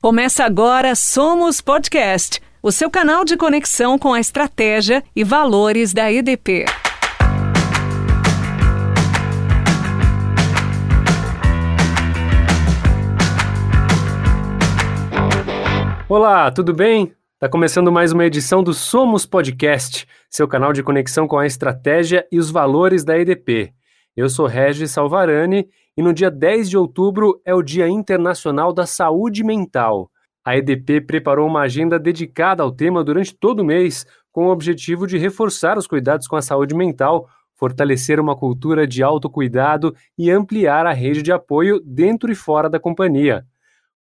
Começa agora Somos Podcast, o seu canal de conexão com a estratégia e valores da EDP. Olá, tudo bem? Está começando mais uma edição do Somos Podcast, seu canal de conexão com a estratégia e os valores da EDP. Eu sou Regis Salvarani e no dia 10 de outubro é o Dia Internacional da Saúde Mental. A EDP preparou uma agenda dedicada ao tema durante todo o mês, com o objetivo de reforçar os cuidados com a saúde mental, fortalecer uma cultura de autocuidado e ampliar a rede de apoio dentro e fora da companhia.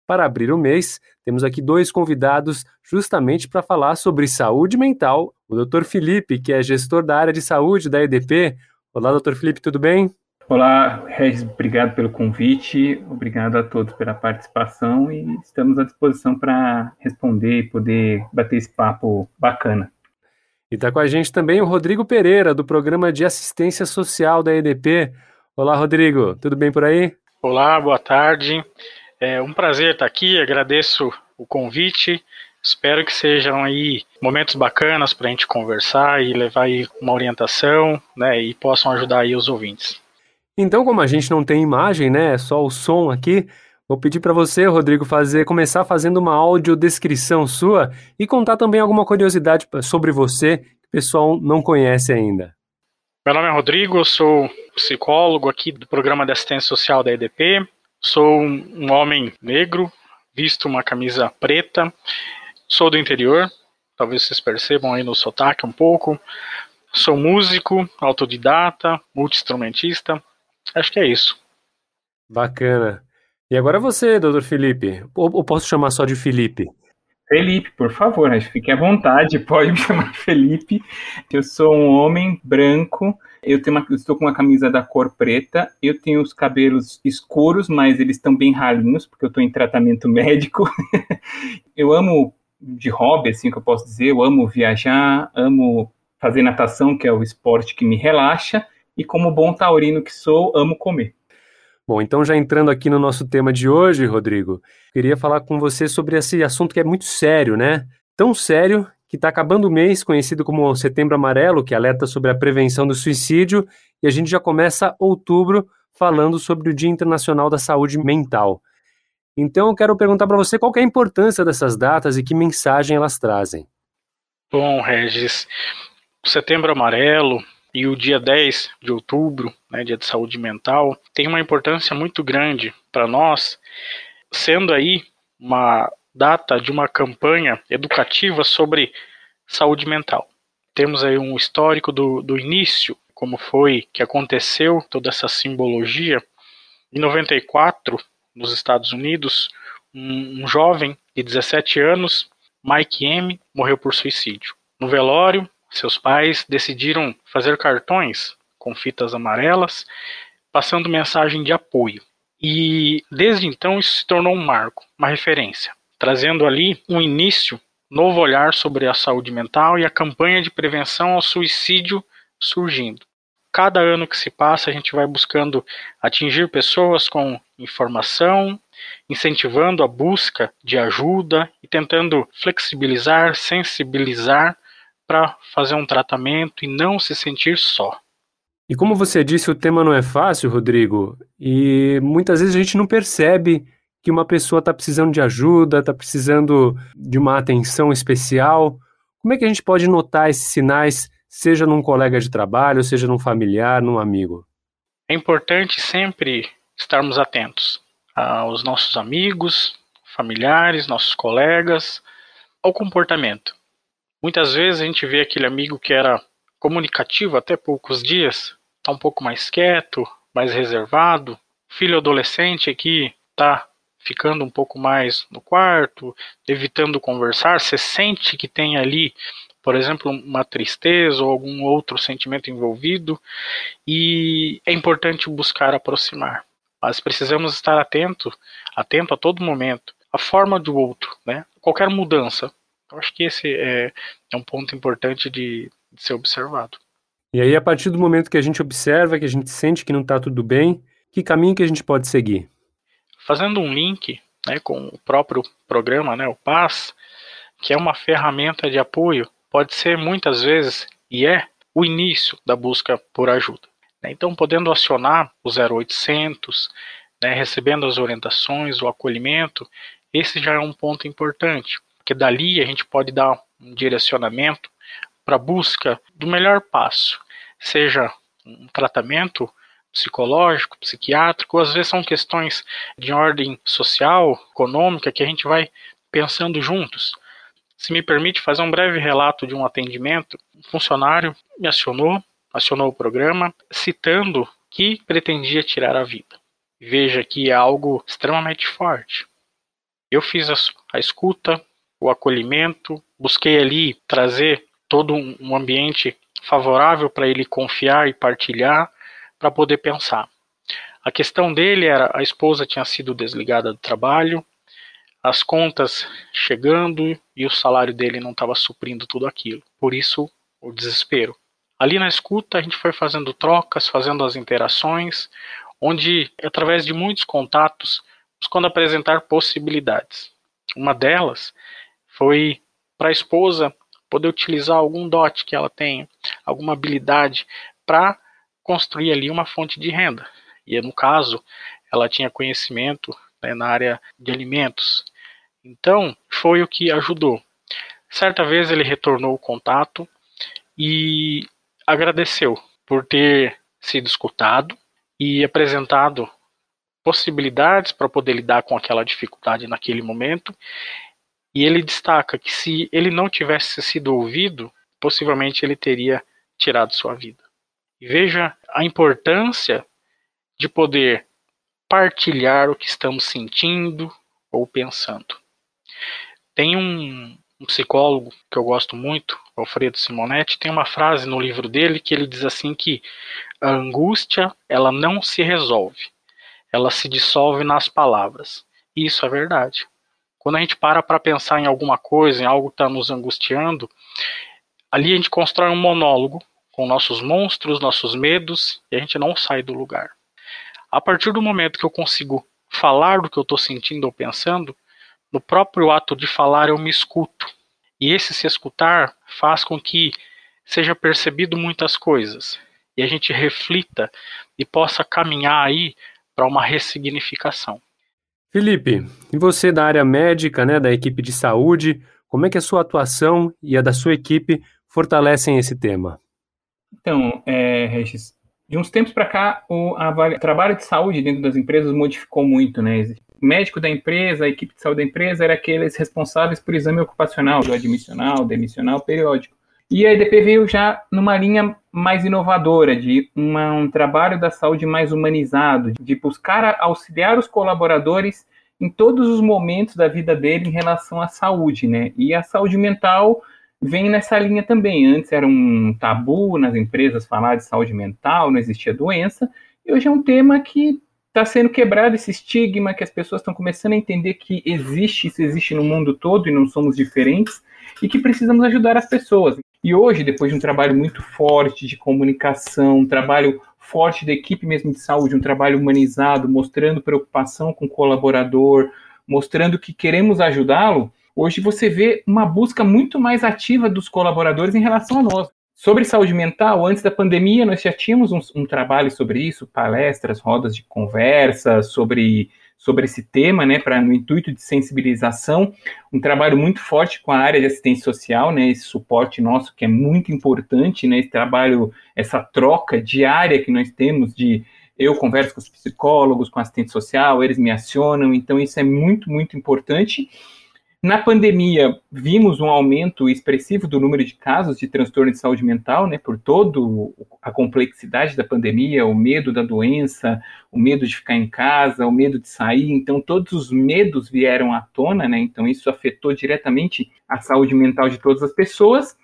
Para abrir o mês, temos aqui dois convidados justamente para falar sobre saúde mental: o Dr. Felipe, que é gestor da área de saúde da EDP. Olá, Dr. Felipe, tudo bem? Olá, Regis, obrigado pelo convite, obrigado a todos pela participação e estamos à disposição para responder e poder bater esse papo bacana. E está com a gente também o Rodrigo Pereira, do Programa de Assistência Social da EDP. Olá, Rodrigo, tudo bem por aí? Olá, boa tarde. É um prazer estar aqui, agradeço o convite. Espero que sejam aí momentos bacanas para a gente conversar e levar aí uma orientação, né, e possam ajudar aí os ouvintes. Então, como a gente não tem imagem, né, é só o som aqui, vou pedir para você, Rodrigo, fazer começar fazendo uma audiodescrição sua e contar também alguma curiosidade sobre você que o pessoal não conhece ainda. Meu nome é Rodrigo, eu sou psicólogo aqui do programa de assistência social da EDP. Sou um homem negro, visto uma camisa preta. Sou do interior, talvez vocês percebam aí no sotaque um pouco. Sou músico, autodidata, multi-instrumentista, Acho que é isso. Bacana. E agora você, doutor Felipe. Ou, posso chamar só de Felipe? Felipe, por favor, né? fique à vontade, pode me chamar de Felipe. Eu sou um homem branco, eu tenho uma, estou com uma camisa da cor preta, eu tenho os cabelos escuros, mas eles estão bem ralinhos, porque eu estou em tratamento médico. eu amo de hobby, assim que eu posso dizer, eu amo viajar, amo fazer natação, que é o esporte que me relaxa, e como bom taurino que sou, amo comer. Bom, então já entrando aqui no nosso tema de hoje, Rodrigo, queria falar com você sobre esse assunto que é muito sério, né? Tão sério que está acabando o mês, conhecido como Setembro Amarelo, que alerta sobre a prevenção do suicídio, e a gente já começa outubro falando sobre o Dia Internacional da Saúde Mental. Então eu quero perguntar para você qual é a importância dessas datas e que mensagem elas trazem. Bom, Regis, o Setembro Amarelo e o dia 10 de outubro, né, dia de saúde mental, tem uma importância muito grande para nós, sendo aí uma data de uma campanha educativa sobre saúde mental. Temos aí um histórico do, do início, como foi que aconteceu toda essa simbologia. Em 94, nos Estados Unidos, um, um jovem de 17 anos, Mike M, morreu por suicídio. No velório, seus pais decidiram fazer cartões com fitas amarelas, passando mensagem de apoio. E desde então isso se tornou um marco, uma referência, trazendo ali um início, novo olhar sobre a saúde mental e a campanha de prevenção ao suicídio surgindo. Cada ano que se passa, a gente vai buscando atingir pessoas com informação, incentivando a busca de ajuda e tentando flexibilizar, sensibilizar para fazer um tratamento e não se sentir só. E como você disse, o tema não é fácil, Rodrigo, e muitas vezes a gente não percebe que uma pessoa está precisando de ajuda, está precisando de uma atenção especial. Como é que a gente pode notar esses sinais, seja num colega de trabalho, seja num familiar, num amigo? É importante sempre estarmos atentos aos nossos amigos, familiares, nossos colegas, ao comportamento. Muitas vezes a gente vê aquele amigo que era comunicativo até poucos dias, está um pouco mais quieto, mais reservado. Filho adolescente aqui está ficando um pouco mais no quarto, evitando conversar. Você sente que tem ali, por exemplo, uma tristeza ou algum outro sentimento envolvido, e é importante buscar aproximar. Mas precisamos estar atento, atento a todo momento, à forma do outro, né? Qualquer mudança, eu acho que esse é, é um ponto importante de, de ser observado. E aí, a partir do momento que a gente observa, que a gente sente que não está tudo bem, que caminho que a gente pode seguir? Fazendo um link né, com o próprio programa, né, o PAS, que é uma ferramenta de apoio, pode ser muitas vezes, e é, o início da busca por ajuda. Né. Então, podendo acionar o 0800, né, recebendo as orientações, o acolhimento, esse já é um ponto importante, porque dali a gente pode dar um direcionamento para a busca do melhor passo, seja um tratamento psicológico, psiquiátrico, às vezes são questões de ordem social, econômica, que a gente vai pensando juntos. Se me permite fazer um breve relato de um atendimento, um funcionário me acionou, acionou o programa, citando que pretendia tirar a vida. Veja que é algo extremamente forte. Eu fiz a, a escuta, o acolhimento, busquei ali trazer todo um ambiente favorável para ele confiar e partilhar, para poder pensar. A questão dele era a esposa tinha sido desligada do trabalho, as contas chegando e o salário dele não estava suprindo tudo aquilo. Por isso o desespero. Ali na escuta a gente foi fazendo trocas, fazendo as interações, onde através de muitos contatos buscando apresentar possibilidades. Uma delas foi para a esposa poder utilizar algum dote que ela tenha, alguma habilidade para construir ali uma fonte de renda. E no caso, ela tinha conhecimento né, na área de alimentos. Então, foi o que ajudou. Certa vez ele retornou o contato e agradeceu por ter sido escutado e apresentado possibilidades para poder lidar com aquela dificuldade naquele momento. E ele destaca que se ele não tivesse sido ouvido, possivelmente ele teria tirado sua vida. Veja a importância de poder partilhar o que estamos sentindo ou pensando. Tem um, um psicólogo que eu gosto muito, Alfredo Simonetti, tem uma frase no livro dele que ele diz assim que a angústia ela não se resolve, ela se dissolve nas palavras. Isso é verdade. Quando a gente para para pensar em alguma coisa, em algo que está nos angustiando, ali a gente constrói um monólogo com nossos monstros, nossos medos, e a gente não sai do lugar. A partir do momento que eu consigo falar do que eu estou sentindo ou pensando, no próprio ato de falar eu me escuto. E esse se escutar faz com que seja percebido muitas coisas e a gente reflita e possa caminhar aí para uma ressignificação. Felipe, e você da área médica, né, da equipe de saúde, como é que a sua atuação e a da sua equipe fortalecem esse tema? Então, é, Regis, de uns tempos para cá, o a, trabalho de saúde dentro das empresas modificou muito, né? O médico da empresa, a equipe de saúde da empresa, era aqueles responsáveis por exame ocupacional, do admissional, demissional, periódico. E a EDP veio já numa linha mais inovadora, de uma, um trabalho da saúde mais humanizado, de buscar auxiliar os colaboradores em todos os momentos da vida dele em relação à saúde, né? E a saúde mental vem nessa linha também. Antes era um tabu nas empresas falar de saúde mental, não existia doença, e hoje é um tema que está sendo quebrado esse estigma, que as pessoas estão começando a entender que existe, isso existe no mundo todo e não somos diferentes, e que precisamos ajudar as pessoas. E hoje, depois de um trabalho muito forte de comunicação, um trabalho forte da equipe mesmo de saúde, um trabalho humanizado, mostrando preocupação com o colaborador, mostrando que queremos ajudá-lo, Hoje você vê uma busca muito mais ativa dos colaboradores em relação a nós. Sobre saúde mental, antes da pandemia, nós já tínhamos um, um trabalho sobre isso, palestras, rodas de conversa sobre, sobre esse tema, né, para no intuito de sensibilização, um trabalho muito forte com a área de assistência social, né, esse suporte nosso que é muito importante, né, esse trabalho, essa troca diária que nós temos de eu converso com os psicólogos, com assistente social, eles me acionam, então isso é muito, muito importante. Na pandemia, vimos um aumento expressivo do número de casos de transtorno de saúde mental, né, por toda a complexidade da pandemia, o medo da doença, o medo de ficar em casa, o medo de sair. Então, todos os medos vieram à tona, né, então isso afetou diretamente a saúde mental de todas as pessoas.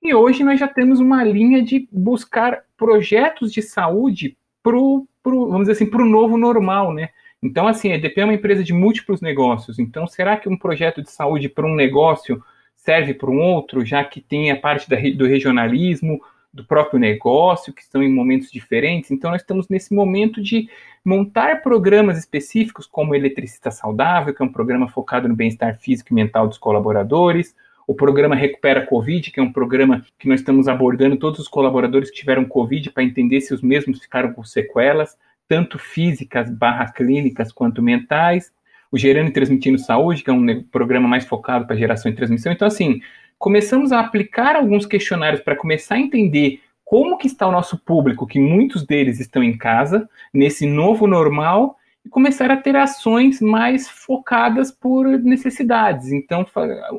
E hoje nós já temos uma linha de buscar projetos de saúde para o, vamos dizer assim, para o novo normal, né? Então, assim, a EDP é uma empresa de múltiplos negócios. Então, será que um projeto de saúde para um negócio serve para um outro, já que tem a parte da, do regionalismo, do próprio negócio, que estão em momentos diferentes. Então, nós estamos nesse momento de montar programas específicos, como Eletricista Saudável, que é um programa focado no bem-estar físico e mental dos colaboradores, o programa Recupera Covid, que é um programa que nós estamos abordando todos os colaboradores que tiveram Covid para entender se os mesmos ficaram com sequelas, tanto físicas barra clínicas quanto mentais. O Gerando e Transmitindo Saúde, que é um programa mais focado para geração e transmissão. Então, assim, começamos a aplicar alguns questionários para começar a entender como que está o nosso público, que muitos deles estão em casa, nesse novo normal, e começar a ter ações mais focadas por necessidades. Então,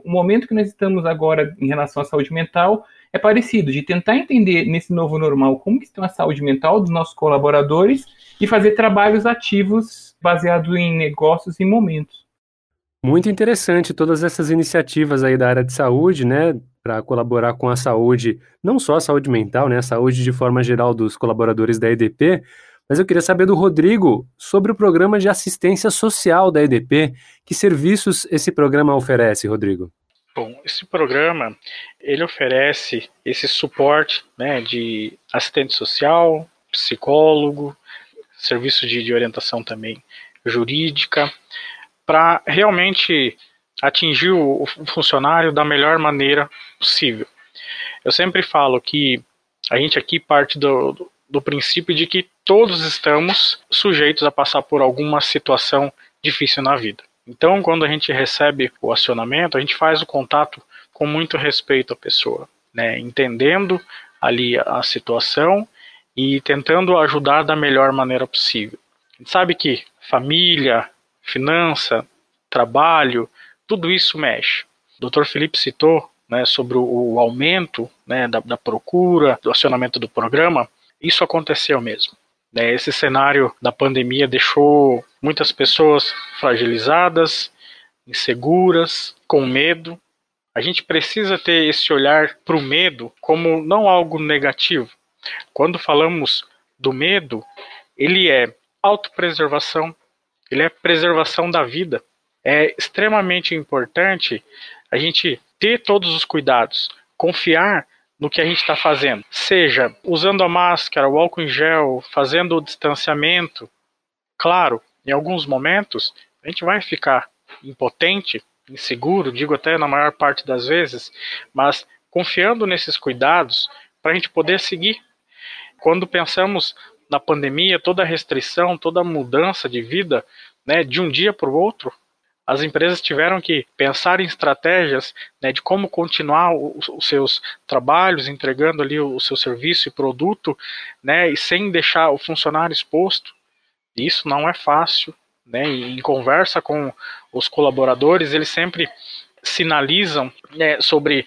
o momento que nós estamos agora em relação à saúde mental é parecido, de tentar entender nesse novo normal como que está a saúde mental dos nossos colaboradores e fazer trabalhos ativos baseados em negócios e momentos. Muito interessante todas essas iniciativas aí da área de saúde, né, para colaborar com a saúde, não só a saúde mental, né, a saúde de forma geral dos colaboradores da EDP, mas eu queria saber do Rodrigo sobre o programa de assistência social da EDP. Que serviços esse programa oferece, Rodrigo? Bom, esse programa ele oferece esse suporte né, de assistente social, psicólogo, serviço de, de orientação também jurídica, para realmente atingir o, o funcionário da melhor maneira possível. Eu sempre falo que a gente aqui parte do, do princípio de que todos estamos sujeitos a passar por alguma situação difícil na vida. Então, quando a gente recebe o acionamento, a gente faz o contato com muito respeito à pessoa, né? entendendo ali a situação e tentando ajudar da melhor maneira possível. A gente sabe que família, finança, trabalho, tudo isso mexe. O Dr. Felipe citou né, sobre o aumento né, da, da procura, do acionamento do programa. Isso aconteceu mesmo. Né? Esse cenário da pandemia deixou muitas pessoas fragilizadas, inseguras, com medo. A gente precisa ter esse olhar para o medo como não algo negativo. Quando falamos do medo, ele é autopreservação, ele é preservação da vida. É extremamente importante a gente ter todos os cuidados, confiar no que a gente está fazendo, seja usando a máscara, o álcool em gel, fazendo o distanciamento. Claro, em alguns momentos a gente vai ficar impotente, inseguro, digo até na maior parte das vezes, mas confiando nesses cuidados para a gente poder seguir. Quando pensamos na pandemia, toda restrição, toda mudança de vida, né, de um dia para o outro, as empresas tiveram que pensar em estratégias né, de como continuar os, os, seus trabalhos, entregando ali o, o, seu serviço e produto, né, e sem deixar o funcionário exposto. Isso não é fácil. Né, em conversa com os colaboradores, eles sempre sinalizam né, sobre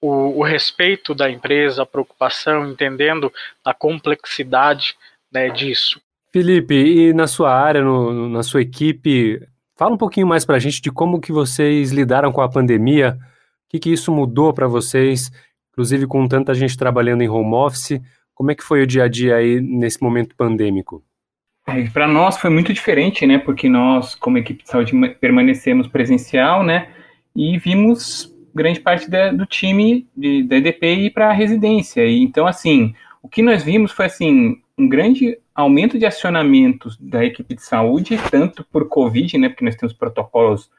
o, o, respeito da empresa, a preocupação, entendendo a complexidade né, disso. Felipe, e na sua área, no, na sua equipe, Fala um pouquinho mais para a gente de como que vocês lidaram com a pandemia, o que, que isso mudou para vocês, inclusive com tanta gente trabalhando em home office, como é que foi o dia a dia aí nesse momento pandêmico? É, para nós foi muito diferente, né? Porque nós, como equipe de saúde, permanecemos presencial, né? E vimos grande parte da, do time de, da EDP ir para a residência. E, então, assim, o que nós vimos foi assim um grande aumento de acionamentos da equipe de saúde, tanto por Covid, né, porque nós temos protocolos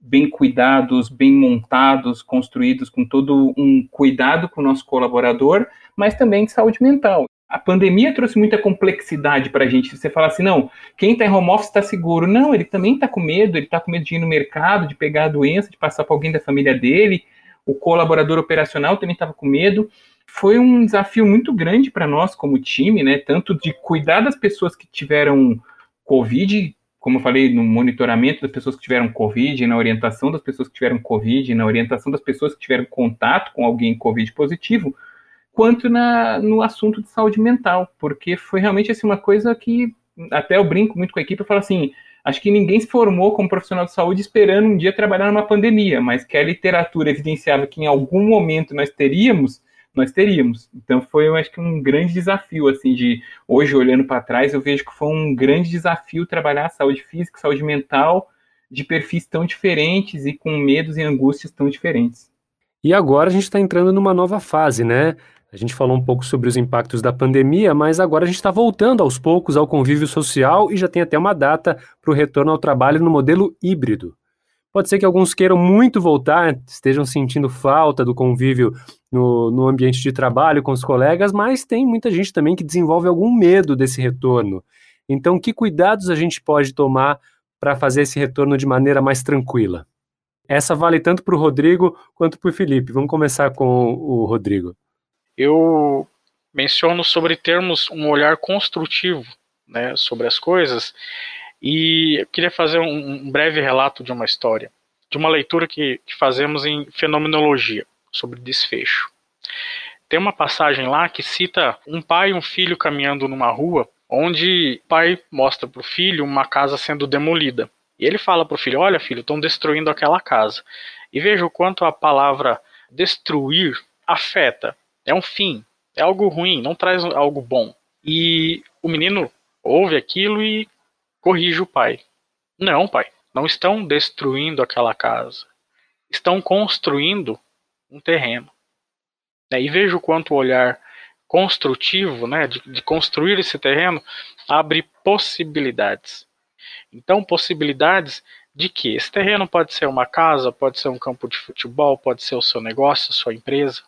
bem cuidados, bem montados, construídos com todo um cuidado com o nosso colaborador, mas também de saúde mental. A pandemia trouxe muita complexidade para a gente. Você fala assim, não, quem está em home office está seguro. Não, ele também está com medo, ele está com medo de ir no mercado, de pegar a doença, de passar para alguém da família dele. O colaborador operacional também estava com medo foi um desafio muito grande para nós como time, né? Tanto de cuidar das pessoas que tiveram Covid, como eu falei, no monitoramento das pessoas que tiveram Covid, na orientação das pessoas que tiveram Covid, na orientação das pessoas que tiveram contato com alguém Covid positivo, quanto na, no assunto de saúde mental, porque foi realmente assim, uma coisa que até eu brinco muito com a equipe, eu falo assim, acho que ninguém se formou como profissional de saúde esperando um dia trabalhar numa pandemia, mas que a literatura evidenciava que em algum momento nós teríamos, nós teríamos. Então foi, eu acho que um grande desafio, assim, de hoje olhando para trás, eu vejo que foi um grande desafio trabalhar saúde física, saúde mental, de perfis tão diferentes e com medos e angústias tão diferentes. E agora a gente está entrando numa nova fase, né? A gente falou um pouco sobre os impactos da pandemia, mas agora a gente está voltando aos poucos ao convívio social e já tem até uma data para o retorno ao trabalho no modelo híbrido. Pode ser que alguns queiram muito voltar, estejam sentindo falta do convívio no, no ambiente de trabalho com os colegas, mas tem muita gente também que desenvolve algum medo desse retorno. Então, que cuidados a gente pode tomar para fazer esse retorno de maneira mais tranquila? Essa vale tanto para o Rodrigo quanto para o Felipe. Vamos começar com o Rodrigo. Eu menciono sobre termos um olhar construtivo né, sobre as coisas e eu queria fazer um, breve relato de uma história, de uma leitura que, que fazemos em fenomenologia, sobre desfecho. Tem uma passagem lá que cita um pai e um filho caminhando numa rua, onde o pai mostra para o filho uma casa sendo demolida. E ele fala para o filho: Olha, filho, estão destruindo aquela casa. E veja o quanto a palavra destruir afeta. É um fim, é algo ruim, não traz algo bom. E o menino ouve aquilo e corrige o pai. Não, pai, não estão destruindo aquela casa. Estão construindo um terreno. E veja o quanto o olhar construtivo, né, de, de construir esse terreno, abre possibilidades. Então, possibilidades de que esse terreno pode ser uma casa, pode ser um campo de futebol, pode ser o seu negócio, a sua empresa,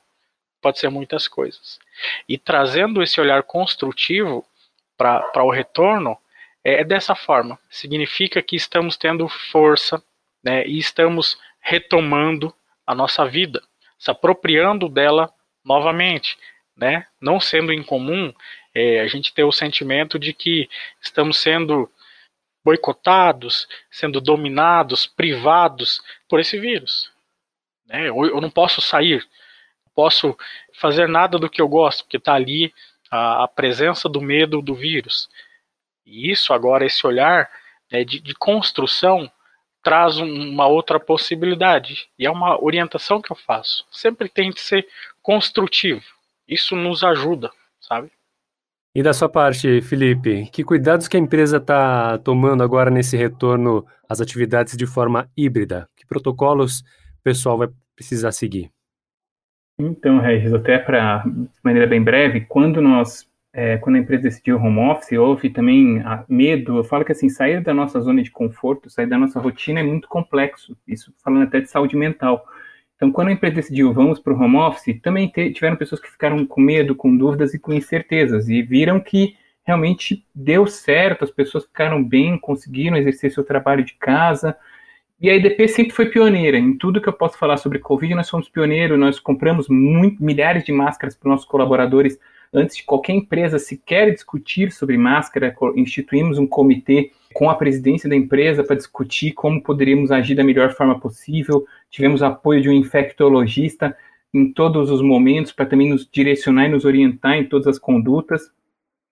pode ser muitas coisas. E trazendo esse olhar construtivo para o retorno, é, é dessa forma. Significa que estamos tendo força né, e estamos retomando a nossa vida, se apropriando dela novamente. Né? Não sendo incomum é, a gente ter o sentimento de que estamos sendo boicotados, sendo dominados, privados por esse vírus. Né? Eu, eu não posso sair, posso fazer nada do que eu gosto, porque está ali a, a presença do medo do vírus. E isso agora, esse olhar né, de, de, construção, traz uma outra possibilidade. E é uma orientação que eu faço. Sempre tente ser construtivo. Isso nos ajuda, sabe? E da sua parte, Felipe, que cuidados que a empresa está tomando agora nesse retorno às atividades de forma híbrida? Que protocolos o pessoal vai precisar seguir? Então, Regis, até para maneira bem breve, quando nós é, quando a empresa decidiu home office, houve também medo. Eu falo que assim, sair da nossa zona de conforto, sair da nossa rotina é muito complexo. Isso falando até de saúde mental. Então, quando a empresa decidiu vamos para o home office, também te, tiveram pessoas que ficaram com medo, com dúvidas e com incertezas e viram que realmente deu certo, as pessoas ficaram bem, conseguiram exercer seu trabalho de casa. E a EDP sempre foi pioneira em tudo que eu posso falar sobre Covid. Nós fomos pioneiros, nós compramos muito, milhares de máscaras para os nossos colaboradores antes de qualquer empresa sequer discutir sobre máscara, instituímos um comitê com a presidência da empresa para discutir como poderíamos agir da melhor forma possível. Tivemos apoio de um infectologista em todos os momentos para também nos direcionar e nos orientar em todas as condutas.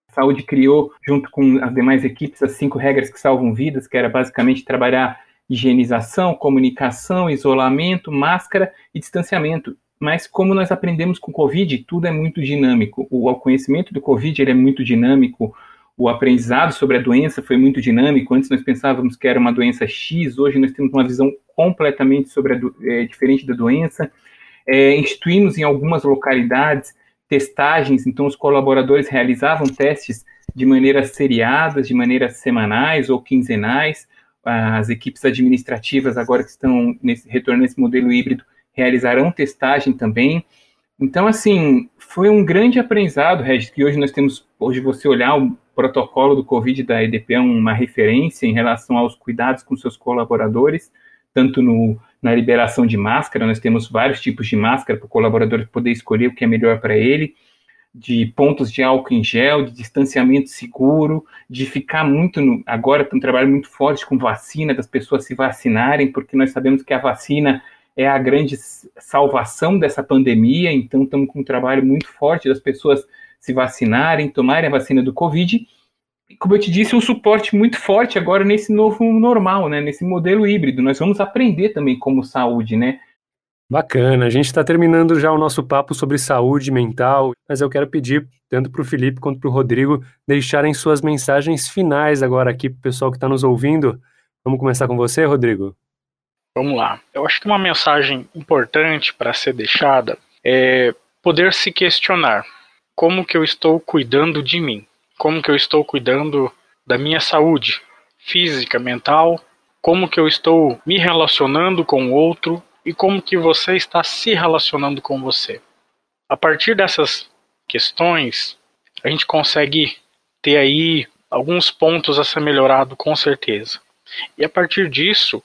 A saúde criou, junto com as demais equipes, as cinco regras que salvam vidas, que era basicamente trabalhar higienização, comunicação, isolamento, máscara e distanciamento mas como nós aprendemos com o Covid, tudo é muito dinâmico. O conhecimento do Covid ele é muito dinâmico, o aprendizado sobre a doença foi muito dinâmico. Antes nós pensávamos que era uma doença X, hoje nós temos uma visão completamente sobre a, é, diferente da doença. É, instituímos em algumas localidades testagens, então os colaboradores realizavam testes de maneira seriadas, de maneira semanais ou quinzenais. As equipes administrativas agora que estão nesse retorno nesse modelo híbrido realizarão testagem também. Então, assim, foi um grande aprendizado, Regis, que hoje nós temos, hoje você olhar o protocolo do Covid da EDP é uma referência em relação aos cuidados com seus colaboradores, tanto no, na liberação de máscara, nós temos vários tipos de máscara para o colaborador poder escolher o que é melhor para ele, de pontos de álcool em gel, de distanciamento seguro, de ficar muito, no, agora tem um trabalho muito forte com vacina, das pessoas se vacinarem, porque nós sabemos que a vacina é a grande salvação dessa pandemia, então estamos com um trabalho muito forte das pessoas se vacinarem, tomarem a vacina do Covid. E, como eu te disse, um suporte muito forte agora nesse novo normal, né, nesse modelo híbrido. Nós vamos aprender também como saúde, né? Bacana, a gente está terminando já o nosso papo sobre saúde mental, mas eu quero pedir tanto para o Felipe quanto para o Rodrigo deixarem suas mensagens finais agora aqui para o pessoal que está nos ouvindo. Vamos começar com você, Rodrigo? Vamos lá. Eu acho que uma mensagem importante para ser deixada é poder se questionar como que eu estou cuidando de mim, como que eu estou cuidando da minha saúde física, mental, como que eu estou me relacionando com o outro e como que você está se relacionando com você. A partir dessas questões, a gente consegue ter aí alguns pontos a ser melhorado com certeza. E a partir disso,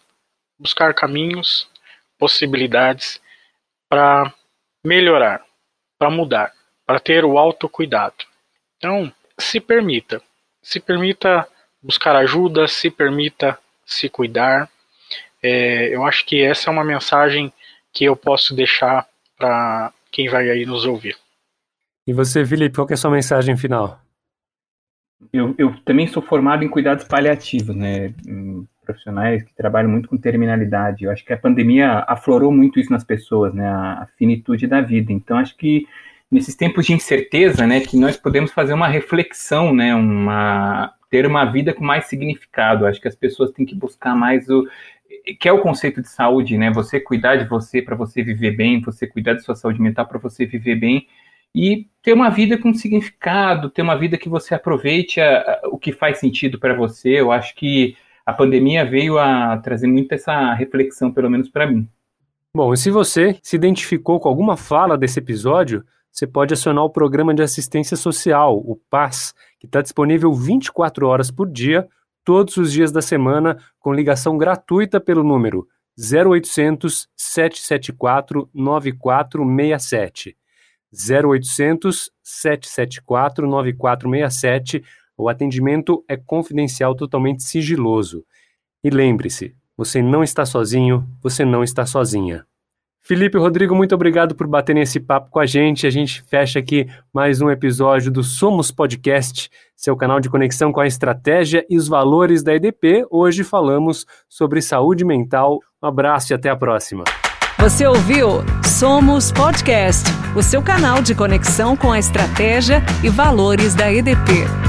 buscar caminhos, possibilidades para melhorar, para mudar, para ter o autocuidado. Então, se permita, se permita buscar ajuda, se permita se cuidar. É, eu acho que essa é uma mensagem que eu posso deixar para quem vai aí nos ouvir. E você, Felipe, qual é a sua mensagem final? Eu, eu também sou formado em cuidados paliativos, né? Profissionais que trabalham muito com terminalidade. Eu acho que a pandemia aflorou muito isso nas pessoas, né? A finitude da vida. Então, acho que nesses tempos de incerteza, né, que nós podemos fazer uma reflexão, né, uma ter uma vida com mais significado. Acho que as pessoas têm que buscar mais o que é o conceito de saúde, né? Você cuidar de você para você viver bem, você cuidar da sua saúde mental para você viver bem e ter uma vida com significado, ter uma vida que você aproveite a, a, o que faz sentido para você. Eu acho que a pandemia veio a trazer muito essa reflexão, pelo menos para mim. Bom, e se você se identificou com alguma fala desse episódio, você pode acionar o Programa de Assistência Social, o PAS, que está disponível 24 horas por dia, todos os dias da semana, com ligação gratuita pelo número 0800 774 9467. 0800 774 9467. O atendimento é confidencial, totalmente sigiloso. E lembre-se, você não está sozinho, você não está sozinha. Felipe Rodrigo, muito obrigado por baterem esse papo com a gente. A gente fecha aqui mais um episódio do Somos Podcast, seu canal de conexão com a estratégia e os valores da EDP. Hoje falamos sobre saúde mental. Um abraço e até a próxima. Você ouviu Somos Podcast, o seu canal de conexão com a estratégia e valores da EDP.